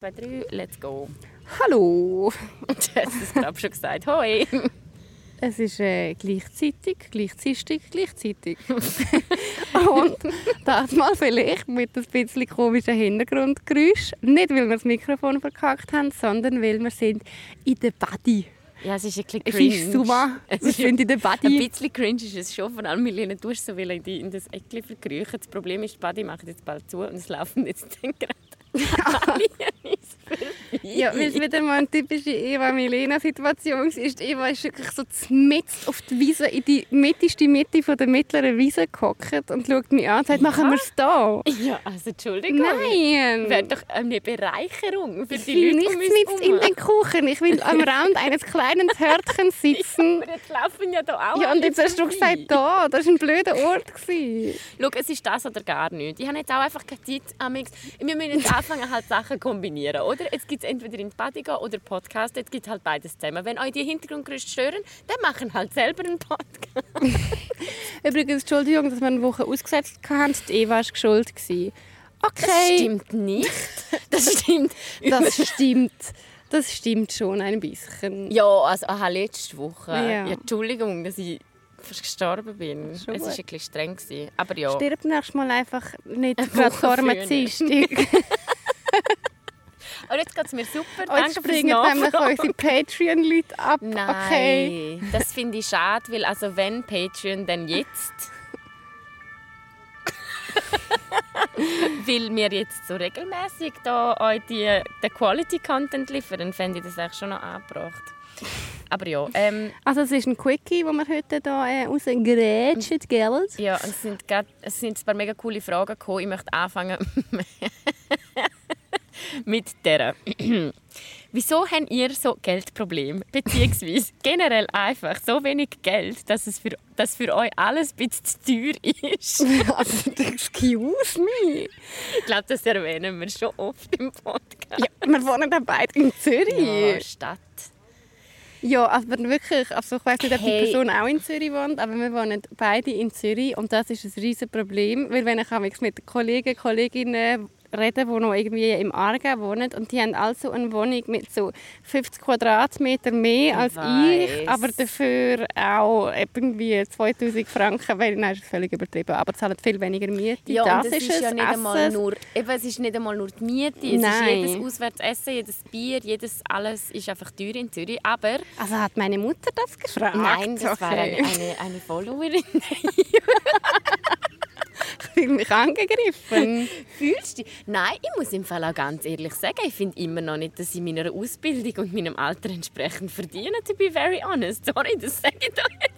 zwei, drei, let's go. Hallo! Du hast es glaube schon gesagt. Hoi! Es ist äh, gleichzeitig, gleichzeitig, gleichzeitig. Und das mal vielleicht mit ein bisschen komischen Hintergrundgeräusch. Nicht, weil wir das Mikrofon verkackt haben, sondern weil wir sind in der Body. Ja, es ist ein bisschen Es cringe. ist super. Es ist in der Ein Body. bisschen cringe ist es schon, vor allem Milena, du hast so in, die, in das Eckchen verkriechen. Das Problem ist, die Body macht jetzt bald zu und es laufen jetzt dann gerade Alienin. Ja, weil es wieder mal eine typische Eva-Milena-Situation ist. Eva ist wirklich so mitten auf die Wiese, in die mittigste Mitte von der mittleren Wiese gehockt und schaut mich an und sagt, machen wir es da? Ja, also Entschuldigung. Nein! Wäre doch eine Bereicherung für Ich die will Leute nicht um uns mit in den Kuchen. Ich will am Rand eines kleinen Hörtchens sitzen. Aber jetzt laufen ja da auch Ja, und jetzt hast du gesagt, da, das war ein blöder Ort. Schau, es ist das oder gar nichts. Ich habe jetzt auch einfach keine Zeit. Wir müssen jetzt anfangen, halt Sachen kombinieren, oder? Jetzt gibt es entweder in die Party gehen oder Podcast. Jetzt gibt es halt beides zusammen. Wenn euch die Hintergrundgeräusche stören, dann machen halt selber einen Podcast. Übrigens, Entschuldigung, dass wir eine Woche ausgesetzt haben. Die Eva war schuld. gewesen. Das Okay, stimmt nicht. Das stimmt. das stimmt. Das stimmt schon ein bisschen. Ja, also aha, letzte Woche. Ja. Ja. Entschuldigung, dass ich fast gestorben bin. Schon es war ein bisschen streng. gewesen. Aber ja. Stirb nächstes Mal einfach nicht gerade vor einem. Dienstag. Aber jetzt geht es mir super. Jetzt Danke springen nämlich unsere Patreon-Leute ab. Nein, Okay. das finde ich schade, weil also wenn Patreon, dann jetzt. weil wir jetzt so regelmäßig da euch die, den Quality-Content liefern, dann fände ich das eigentlich schon noch angebracht. Aber ja, ähm, Also es ist ein Quickie, den wir heute hier äh, rausgerätschen, gell? ja es, sind grad, es sind ein paar mega coole Fragen gekommen. Ich möchte anfangen mit der. Wieso habt ihr so Geldprobleme? Beziehungsweise generell einfach so wenig Geld, dass es für, dass für euch alles ein bisschen zu teuer ist? Also, excuse me. Ich glaube, das erwähnen wir schon oft im Podcast. Ja, wir wohnen ja beide in Ja, Zürich. Stadt. Ja, aber wirklich, also ich weiß nicht, ob die Hey. Person auch in Zürich wohnt, aber wir wohnen beide in Zürich und das ist ein riesiges Problem, weil wenn ich mit Kollegen, Kolleginnen rede, die noch irgendwie im Aargau wohnen und die haben also eine Wohnung mit so 50 Quadratmeter mehr als weiss. ich, aber dafür auch irgendwie 2000 Franken, weil nein, das ist völlig übertrieben, aber zahlen viel weniger Miete. Ja, das und es ist, ja es, nicht einmal nur, eben, es ist nicht einmal nur die Miete, es Nein. ist jedes Auswärtsessen, jedes Bier, jedes alles ist einfach teuer in Zürich. Aber Also hat meine Mutter das gefragt? nein, das war eine, Okay. eine, eine Followerin. Mich angegriffen. Fühlst du dich? Nein, ich muss im Fall auch ganz ehrlich sagen, ich finde immer noch nicht, dass ich meiner Ausbildung und meinem Alter entsprechend verdiene, to be very honest. Sorry, das sage ich jetzt.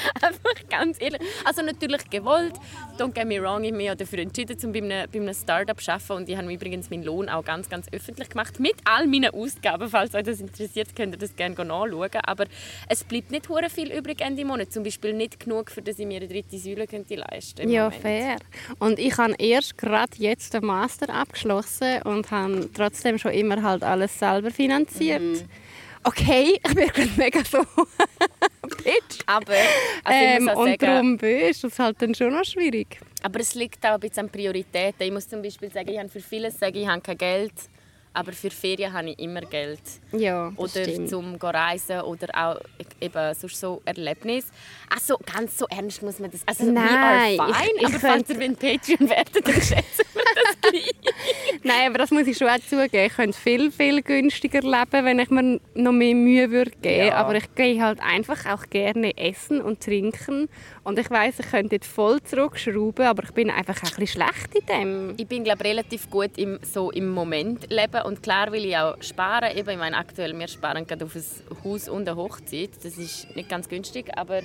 Einfach ganz ehrlich. Also natürlich gewollt, don't get me wrong, ich habe mich ja dafür entschieden, um bei einem, bei einem Start-up zu arbeiten und ich habe übrigens meinen Lohn auch ganz, ganz öffentlich gemacht, mit all meinen Ausgaben. Falls euch das interessiert, könnt ihr das gerne nachschauen. Aber es bleibt nicht hure viel übrig Ende Monat. Zum Beispiel nicht genug, für dass ich mir eine dritte Säule könnte leisten könnte. Ja, fair. Und ich habe erst gerade jetzt den Master abgeschlossen und habe trotzdem schon immer halt alles selber finanziert. Mhm. Okay, ich bin gerade mega so bitch. Aber, also Ähm, und sagen, darum ist das halt dann schon noch schwierig. Aber es liegt auch ein bisschen an Prioritäten. Ich muss zum Beispiel sagen, ich habe für vieles sagen, ich habe kein Geld, aber für Ferien habe ich immer Geld. Ja, Oder stimmt. zum reisen oder auch eben sonst so Erlebnis. Also ganz so ernst muss man das. Also Nein, we are fine, ich- ich aber falls könnte- ihr wenn Patreon werdet, dann schätzen wir das. Nein, aber das muss ich schon auch zugeben. Ich könnte viel, viel günstiger leben, wenn ich mir noch mehr Mühe würde geben Ja. Aber ich gehe halt einfach auch gerne essen und trinken. Und ich weiß, ich könnte jetzt voll zurückschrauben, aber ich bin einfach auch ein bisschen schlecht in dem. Ich bin glaube relativ gut im, so im Moment leben und klar will ich auch sparen. Eben, ich meine, aktuell wir sparen gerade auf ein Haus und eine Hochzeit. Das ist nicht ganz günstig, aber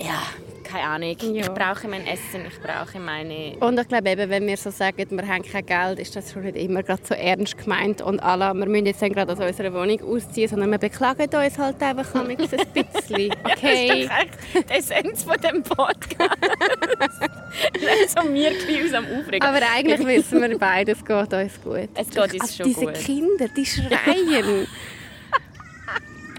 ja, keine Ahnung. Ja. Ich brauche mein Essen, ich brauche meine Und ich glaube eben, wenn wir so sagen, wir haben kein Geld, ist das schon nicht immer gerade so ernst gemeint und alle, wir müssen jetzt gerade aus unserer Wohnung ausziehen, sondern wir beklagen uns halt einfach ein bisschen. Okay. Das ist die Essenz von dem Podcast. so ein aus am Aufregen. Aber eigentlich wissen wir beide, es geht uns gut. Es geht uns Also schon diese gut. Kinder, die schreien.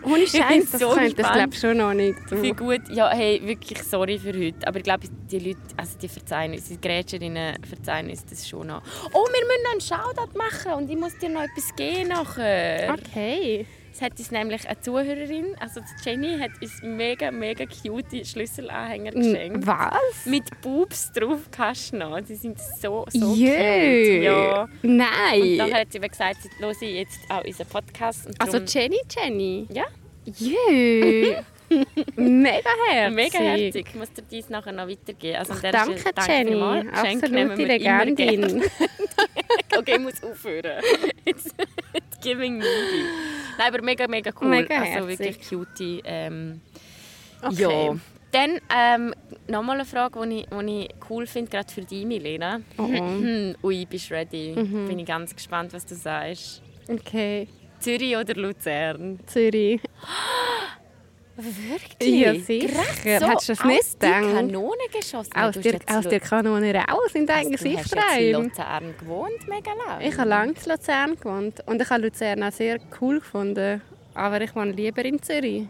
Ohne bin Scheiß, das so könnte ich glaube schon noch nicht. Wie gut, ja, hey, wirklich sorry für heute. Aber ich glaube, die Leute, also die verzeihen uns, die Grätscherinnen verzeihen uns das schon noch. Oh, wir müssen noch einen Shoutout machen und ich muss dir noch etwas geben nachher. Okay. Es hat uns nämlich eine Zuhörerin, also Jenny, hat uns mega, mega cute Schlüsselanhänger geschenkt. Was? Mit Boobs drauf kannst du noch. Die sind so, so Jö. Ja. Und Nein. nachher hat sie eben gesagt, sie höre jetzt auch unseren Podcast. Und also Jenny, Jenny. ja, Jö. Mega herzig. mega herzig. Ich muss dir dies nachher noch weitergeben. Also dieser Danke, Stelle Jenny. Geschenke nehmen Absolute. Legendin. Okay, ich muss aufhören. It's giving needy. Nein, aber mega, mega cool. Mega also wirklich cute. Ähm, Okay. Ja. Dann ähm, nochmal eine Frage, die ich, die ich cool finde, gerade für dich, Milena. Oh. Hm, Ui, bist du ready? Mhm. Bin ich ganz gespannt, was du sagst. Okay. Zürich oder Luzern? Zürich. Wirklich? Ja, sicher. Gerade Hättest du das aus nicht gedacht? Kanone geschossen? Aus der, aus der Kanone raus in dein Also, Gesicht Du hast in rein. Luzern gewohnt, mega lange. Ich habe lange in Luzern gewohnt und ich habe Luzern auch sehr cool gefunden. Aber ich wohne lieber in Zürich.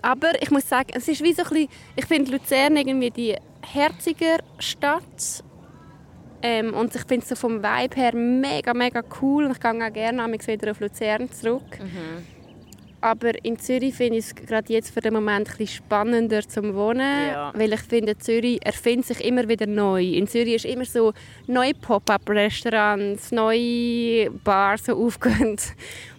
Aber ich muss sagen, es ist wie so ein bisschen, ich finde Luzern irgendwie die herziger Stadt. Ähm, und ich finde es so vom Vibe her mega, mega cool. Und ich gehe auch gerne wieder auf Luzern zurück. Mhm. Aber in Zürich finde ich es gerade jetzt für den Moment ein bisschen spannender zum Wohnen. Ja. Weil ich finde, Zürich erfindet sich immer wieder neu. In Zürich ist immer so neue Pop-up-Restaurants, neue Bars so aufgehen.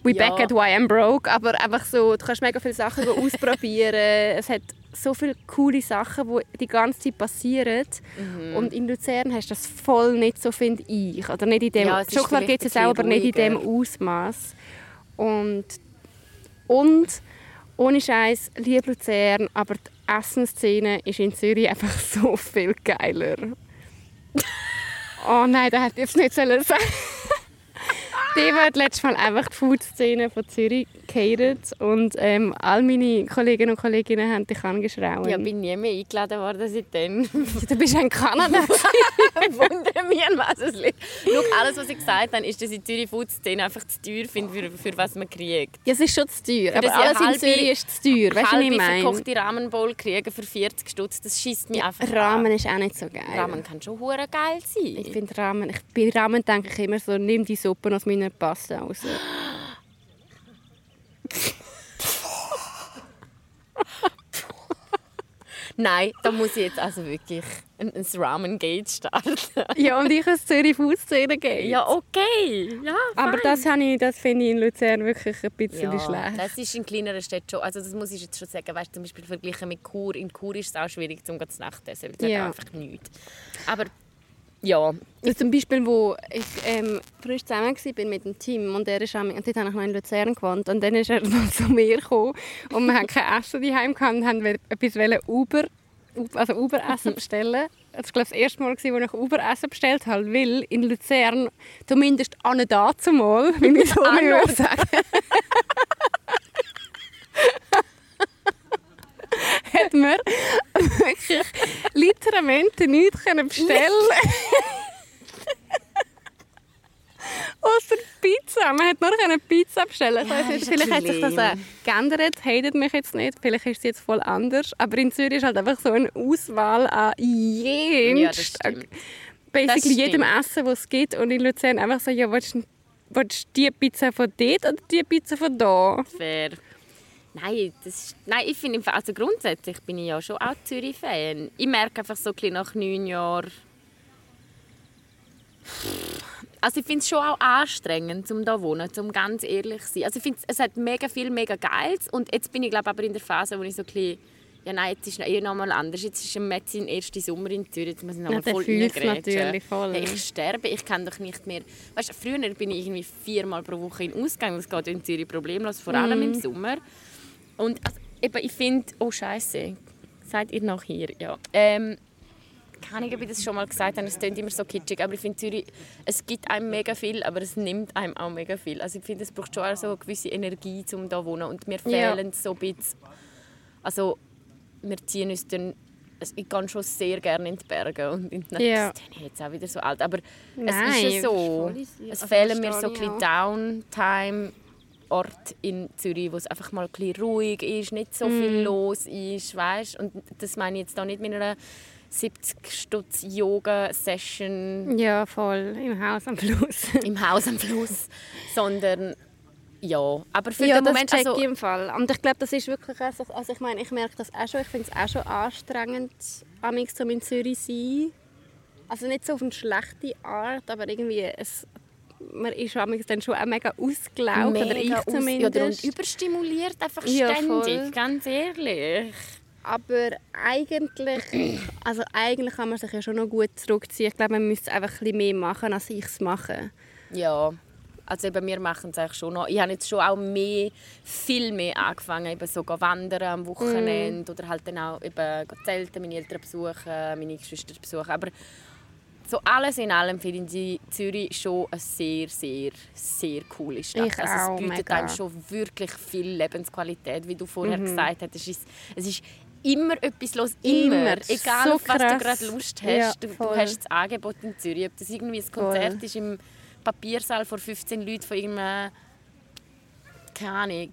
We Ja. back at why I'm broke. Aber einfach so, du kannst mega viele Sachen ausprobieren. es hat so viele coole Sachen, die die ganze Zeit passieren. Mhm. Und in Luzern hast du das voll nicht so, finde ich. Oder nicht in dem, Ja, es vielleicht gibt es auch, aber nicht in dem Ausmaß. Und, und ohne Scheiß, liebe Luzern, aber die Essensszene ist in Zürich einfach so viel geiler. oh nein, das hätte ich jetzt nicht sollen sagen. Die hat letztes Mal einfach die Food-Szene von Zürich gehatet und ähm, all meine Kolleginnen und Kollegen haben dich angeschraubt. Ja, bin nie mehr eingeladen worden seitdem. du bist ja in Kanada. wundere mich, an was es liegt. Schau, alles, was ich gesagt habe, ist, dass ich Zürich Food Szene einfach zu teuer finde, für, für was man kriegt. ja, es ist schon zu teuer, aber ich alles eine in halbe- Zürich ist zu teuer. Weißt du, was Halbe ich meine? verkochte Rahmenbowl kriegen für 40 Stutz, das schießt mich einfach Rahmen an. ist auch nicht so geil. Rahmen kann schon hure geil sein. Ich finde Ramen, ich, bei Ramen denke ich immer so, nimm die Suppe aus meiner Paste raus. Nein, da muss ich jetzt also wirklich ein, ein Ramen-Gate starten. ja, und ich als Zürich Food-Szene gehen. ja, okay. Ja, aber fein. das, habe ich, das finde ich in Luzern wirklich ein bisschen ja, schlecht. das ist in kleineren Städten schon. Also das muss ich jetzt schon sagen. Weißt, zum Beispiel verglichen mit Chur. In Chur ist es auch schwierig, zum zu Nacht zu essen, weil es Ja. einfach nichts. Aber ja, Also zum Beispiel, wo ich ähm, frisch zusammen war mit dem Team und er ist am- und dort habe ich noch in Luzern gewohnt und dann ist er mal zu mir gekommen und wir hatten kein Essen daheim gehabt und haben etwas Uber, also Uber Essen bestellen. Das war glaube ich, das erste Mal, wo ich Uber Essen bestellt habe, weil in Luzern zumindest an da zumal, wie ich so Anno würde sagen. hat man wirklich literalmente nichts können bestellen Außer Pizza. Man hat nur eine Pizza bestellen. Ja, ist vielleicht hat sich das auch geändert. Hatet mich jetzt nicht. Vielleicht ist es jetzt voll anders. Aber in Zürich ist halt einfach so eine Auswahl an jedem, Ja, das stimmt. basically Das jedem. Essen, das es gibt. Und in Luzern einfach so, ja, willst du willst du die Pizza von dort oder die Pizza von da? fair. Nein, das ist, nein, ich finde, also grundsätzlich bin ich ja schon auch Zürich-Fan. Ich merke einfach so ein bisschen nach neun Jahren... Also ich finde es schon auch anstrengend, um hier zu wohnen, um ganz ehrlich zu sein. Also ich finde, es hat mega viel, mega Geiles. Und jetzt bin ich glaube aber in der Phase, wo ich so ein bisschen... Ja, nein, jetzt ist es eh noch mal anders. Jetzt ist im März sein erster Sommer in Zürich. Jetzt muss ich noch Ja, mal voll natürlich voll. Hey, ich sterbe, ich kann doch nicht mehr... Weißt, du, früher bin ich irgendwie viermal pro Woche in Ausgang. Das geht in Zürich problemlos, vor allem Mhm. im Sommer. Und also, eben, ich finde... Oh, Scheiße. Seid ihr noch hier? Ja. Ähm, keine Ahnung, ob ich das schon mal gesagt habe, es klingt immer so kitschig, aber ich finde Zürich, es gibt einem mega viel, aber es nimmt einem auch mega viel. Also ich finde, es braucht schon auch so eine gewisse Energie, um hier zu wohnen und mir Ja. fehlen so ein bisschen, also wir ziehen uns dann, also ich gehe schon sehr gerne in die Berge und in die Natur, Ja. ich jetzt auch wieder so alt, aber Nein, es ist ja so, es Also fehlen mir so ein bisschen Downtime Orte in Zürich, wo es einfach mal ein bisschen ruhig ist, nicht so viel los ist, weißt? Und das meine ich jetzt da nicht mit einer 70 Stutz Yoga Session Ja, voll. Im Haus am Fluss. im Haus am Fluss, sondern ja, aber für ja, den das Moment check also, ich im Fall. Und ich glaube, das ist wirklich auch so, also ich meine, ich merke das auch schon, ich finde es auch schon anstrengend, amix so in Zürich zu sein. Also nicht so auf eine schlechte Art, aber irgendwie, es, man ist dann schon auch mega ausgelaugt, oder ich mega aus- zumindest. Ja, und überstimuliert einfach Ja, ständig, voll. ganz ehrlich. Aber eigentlich, also eigentlich kann man sich ja schon noch gut zurückziehen. Ich glaube, man müsste einfach ein bisschen mehr machen, als ich es mache. Ja, also eben, wir machen es eigentlich schon noch. Ich habe jetzt schon auch mehr, viel mehr angefangen, eben so wandern am Wochenende oder halt dann auch eben zelten, meine Eltern besuchen, meine Geschwister besuchen. Aber so alles in allem finde ich Zürich schon eine sehr, sehr, sehr coole Stadt. Ich also es bietet mega. einem schon wirklich viel Lebensqualität, wie du vorher gesagt hast. Es ist, es ist immer etwas los, immer. Immer. Egal, So auf was du krass. gerade Lust hast. Ja, du, du voll. hast das Angebot in Zürich. Ob das irgendwie ein Konzert ist im Papiersaal vor 15 Leuten von irgendeinem, keine Ahnung,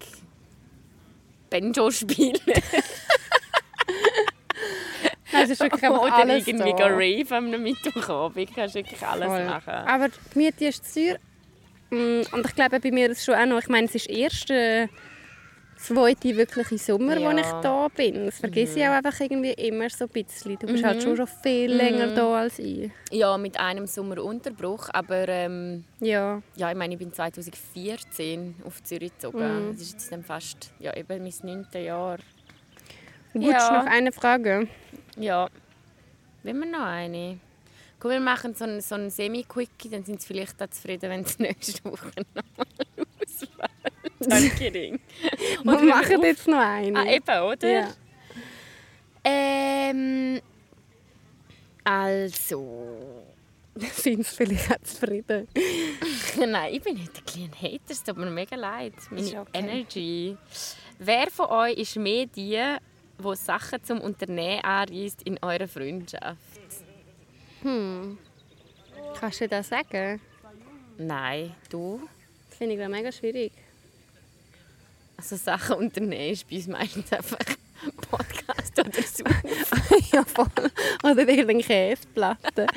Banjo spielen. Es ist wirklich einfach Oder alles irgendwie da. rave am Mittwochabend. Du kannst wirklich alles Voll. machen. Aber die Miete ist teuer. Mm, Und ich glaube, bei mir ist es schon auch noch, ich meine, es ist erst der zweite wirkliche Sommer, Ja. wo ich da bin. Das vergesse ich auch einfach irgendwie immer so ein bisschen. Du bist halt schon schon viel länger da als ich. Ja, mit einem Sommerunterbruch. Aber ähm, Ja. ja, ich meine, ich bin 2014 auf Zürich gezogen. Mhm. Das ist jetzt dann fast ja, eben mein neuntes Jahr. Du Ja. noch eine Frage? Ja. Wollen wir noch eine? Komm, wir machen so einen, so einen Semi-Quickie, dann sind sie vielleicht auch zufrieden, wenn es nächste Woche nochmal ausfällt. Danke, Ring. Wir machen jetzt noch eine. Ah, eben, oder? Ja. Ähm, also... Sind sie vielleicht auch zufrieden? Nein, ich bin nicht ein kleiner Hater, es tut mir mega leid. Meine okay. Energy. Wer von euch ist mehr die, die Sachen zum Unternehmen anreist in eurer Freundschaft? Kannst du das sagen? Nein, du? Das finde ich grad mega schwierig. Also Sachen unternehmen ist bei uns meistens einfach Podcast oder so. ja, voll. Oder irgendeine Käseplatte.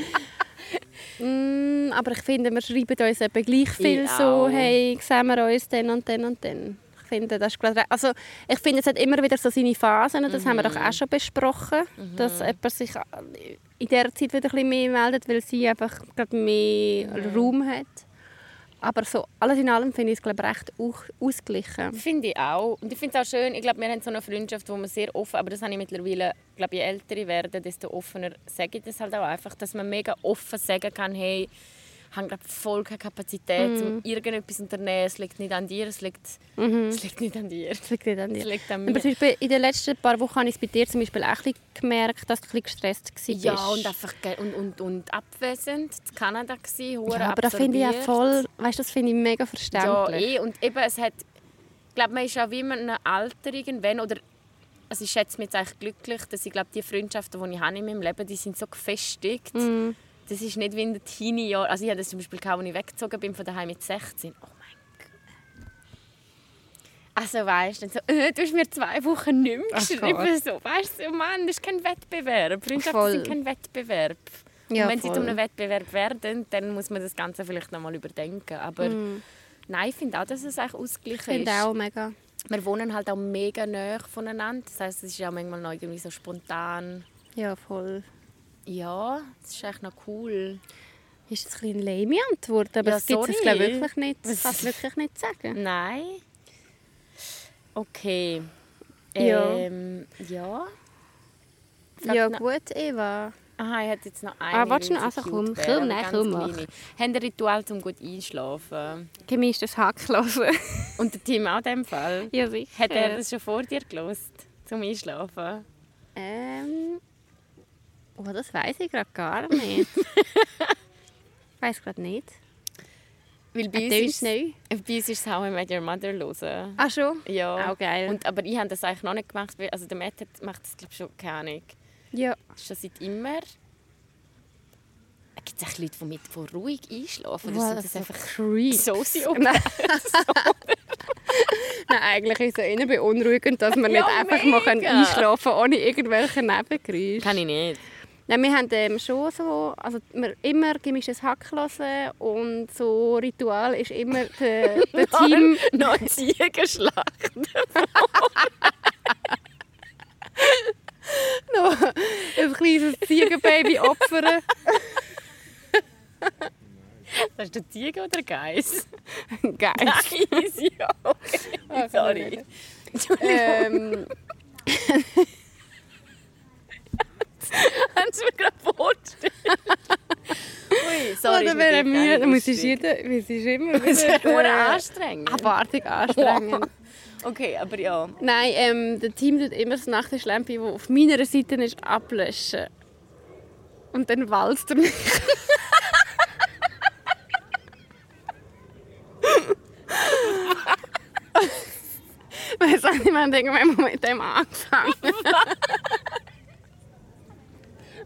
mm, aber ich finde, wir schreiben uns eben gleich viel Ich so, auch. hey, sehen wir uns dann und dann und dann. Ich finde, das ist gerade... Also, ich finde, es hat immer wieder so seine Phasen, das haben wir doch auch schon besprochen, dass jemand sich in dieser Zeit wieder ein bisschen mehr meldet, weil sie einfach gerade mehr Raum hat. Aber so alles in allem finde ich es glaube recht au- ausgeglichen. Finde ich auch. Und ich finde es auch schön, ich glaube, wir haben so eine Freundschaft, wo man sehr offen, aber das habe ich mittlerweile, glaube, je älter ich werde, desto offener sage ich das halt auch einfach, dass man mega offen sagen kann, hey, ich habe gerade voll keine Kapazität, Mhm. um irgendetwas zu unternehmen, es liegt nicht an dir, es liegt, es liegt nicht an dir. Das liegt nicht an dir. Es liegt an Aber mir. zum Beispiel in den letzten paar Wochen habe ich es bei dir zum Beispiel auch ein bisschen gemerkt, dass du ein bisschen gestresst warst. Ja, und einfach und, und, und abwesend. In Kanada gsi, Ja, aber das finde ich ja voll, weißt, das finde ich mega Ja, verständlich. eh. Und eben, es hat, ich glaube, man ist auch wie in einem Alter irgendwann, oder also ich schätze mich jetzt eigentlich glücklich, dass ich glaube, die Freundschaften, die ich habe in meinem Leben, die sind so gefestigt. Mhm. Das ist nicht wie in den Teenie-Jahren. Also ich hatte das zum Beispiel gehabt, als ich weggezogen bin von daheim mit 16. Oh mein Gott. Also weißt du, so, äh, du hast mir zwei Wochen nicht mehr geschrieben. So, weißt du, oh Mann, das ist kein Wettbewerb. Freundschaften sind kein Wettbewerb. Ja, und wenn sie voll. zu einem Wettbewerb werden, dann muss man das Ganze vielleicht noch mal überdenken. Aber nein, ich finde auch, dass es eigentlich. Ich ausgeglichen finde ist. auch mega. Wir wohnen halt auch mega nah voneinander. Das heisst, es ist ja manchmal noch irgendwie so spontan. Ja, voll. Ja, das ist echt noch cool. Ist das ein lame Antwort, aber Ja, das gibt es wirklich nicht. Das kann ich wirklich nicht sagen. Nein. Okay. Ja. Ähm, ja. Ja gut, Eva. Aha, ich hätte jetzt noch eine. Ah, willst du weil noch? Also komm, komm, nein, komm, mach. Haben ein Ritual, um gut einschlafen? Gemischtes Hack hören. Und der Tim auch in dem Fall? ja, sicher. Hat er das schon vor dir gelost zum Einschlafen? Ähm, oh, das weiß ich gerade gar nicht. ich weiß gerade nicht. Weil bei uns, ist, neu. bei uns ist es How I Met Your Mother hören. Ah, schon? Ja. Auch geil. Und, aber ich habe das eigentlich noch nicht gemacht. weil- Also der Matt hat, macht das glaube schon, keine Ahnung. Ja. Schon seit immer. Gibt es auch Leute, die mit von ruhig einschlafen? Oder Wow, sind das das einfach creep. Soziopathen? Nein. Nein, eigentlich ist es eher beunruhigend, dass man Ja, nicht einfach mal mega. einschlafen kann, ohne irgendwelche Nebengeräusche. Kann ich nicht. Nein, wir haben ähm, schon so, also wir immer gemischtes Hack hören und so Ritual ist immer der, der Team... Noch Ziegenschlacht. noch ein kleines Ziegenbaby opfern. Das ist der Ziege oder der Geiss? Geil. Geiss, ja. Okay. Sorry. Entschuldigung. Ähm, Haben Sie mir gerade vorgestellt? Ui, sorry. oder wäre mir, es ist, lustig. jeder, es ist immer Es ist wieder, nur anstrengend. abartig anstrengend. Okay, aber ja. Nein, ähm, der Team tut immer das Nachttischlampe, das auf meiner Seite ist, ablöschen. Und dann walzt er mich. Weißt du, wir haben irgendwann mal mit dem angefangen.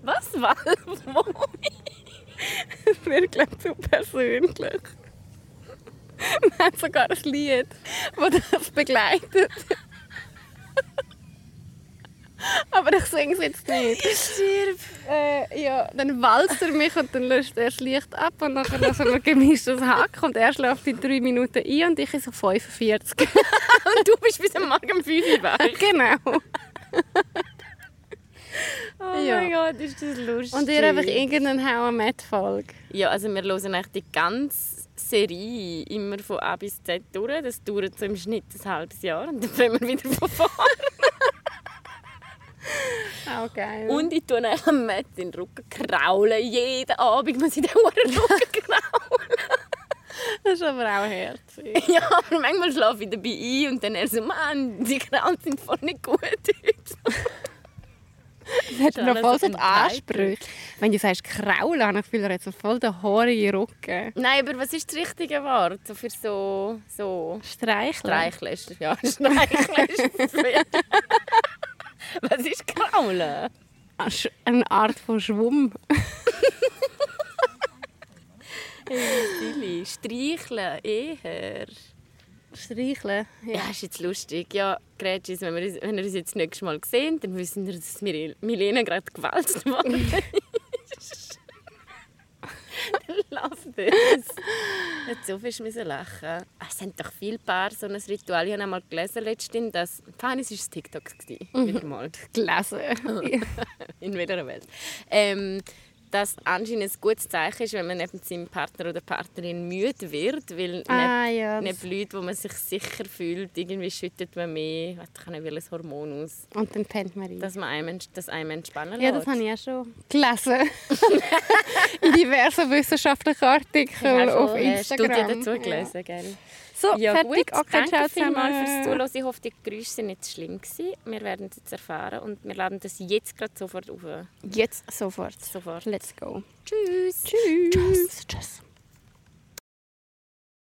Was war Wo? Wirklich zu persönlich. Wir haben sogar ein Lied, das das begleitet. Aber ich singe es jetzt nicht. Stirb. Äh, ja, dann walzt er mich und dann löscht er das Licht ab und dann lassen wir gemischtes Hack und er schläft in drei Minuten ein und ich in so 45. Und du bist bis am Morgen um 5 Uhr genau. Oh Ja. mein Gott, ist das lustig. Und ihr einfach irgendeine How I Met Folge. Ja, also wir hören eigentlich die ganze Serie immer von A bis Z durch. Das dauert so im Schnitt ein halbes Jahr und dann fangen wir wieder von vorne. Auch geil. Und ich tue am Matt in den Rücken kraulen. Jeden Abend muss ich den Rücken kraulen. das ist aber auch herzig. ja, aber manchmal schlafe ich dabei ein und dann er so, Mann, die Kraulen sind voll nicht gut heute. Das hat noch voll so die. Ansprüche. Wenn du sagst Kraulen, habe ich er hat so voll den haarigen Rücken. Nein, aber was ist das richtige Wort so für so, so Streicheln. Streicheln? Ja, Streicheln ist Was ist Kraulen? Eine Art von Schwumm. Silly. Streicheln, eher. Streicheln. Ja, ist jetzt lustig. Ja, Gretschis, wenn wir, wenn wir uns jetzt das nächste Mal sehen, dann wissen wir, dass Mil- Milena gerade gewalzt worden ist. Dann lass das. Nicht so viel müssen lachen. Ah, Es sind doch viele Paar so ein Ritual. Ich habe einmal gelesen letztens, dass... Feines war es TikTok. gewesen, Wieder mal. Gelesen. In welcher Welt. Ähm, dass anscheinend ein gutes Zeichen ist, wenn man neben seinem Partner oder Partnerin müde wird, weil ah neben, ja. neben Leuten, wo man sich sicher fühlt, irgendwie schüttet man mehr, ich kann nicht welches Hormon aus, Und dann pennt man rein. dass man einem, dass einem entspannen ja, das habe ich auch schon gelesen. In diversen wissenschaftlichen Artikeln auf äh, Studien Instagram. dazu gelesen, gell? So, Ja fertig. gut, Okay, danke vielmals fürs. Zuhören. Ich hoffe, die Geräusche sind nicht schlimm gewesen. Wir werden es jetzt erfahren und wir laden das jetzt gerade sofort auf. Jetzt sofort. Sofort. Let's go. Tschüss. Tschüss.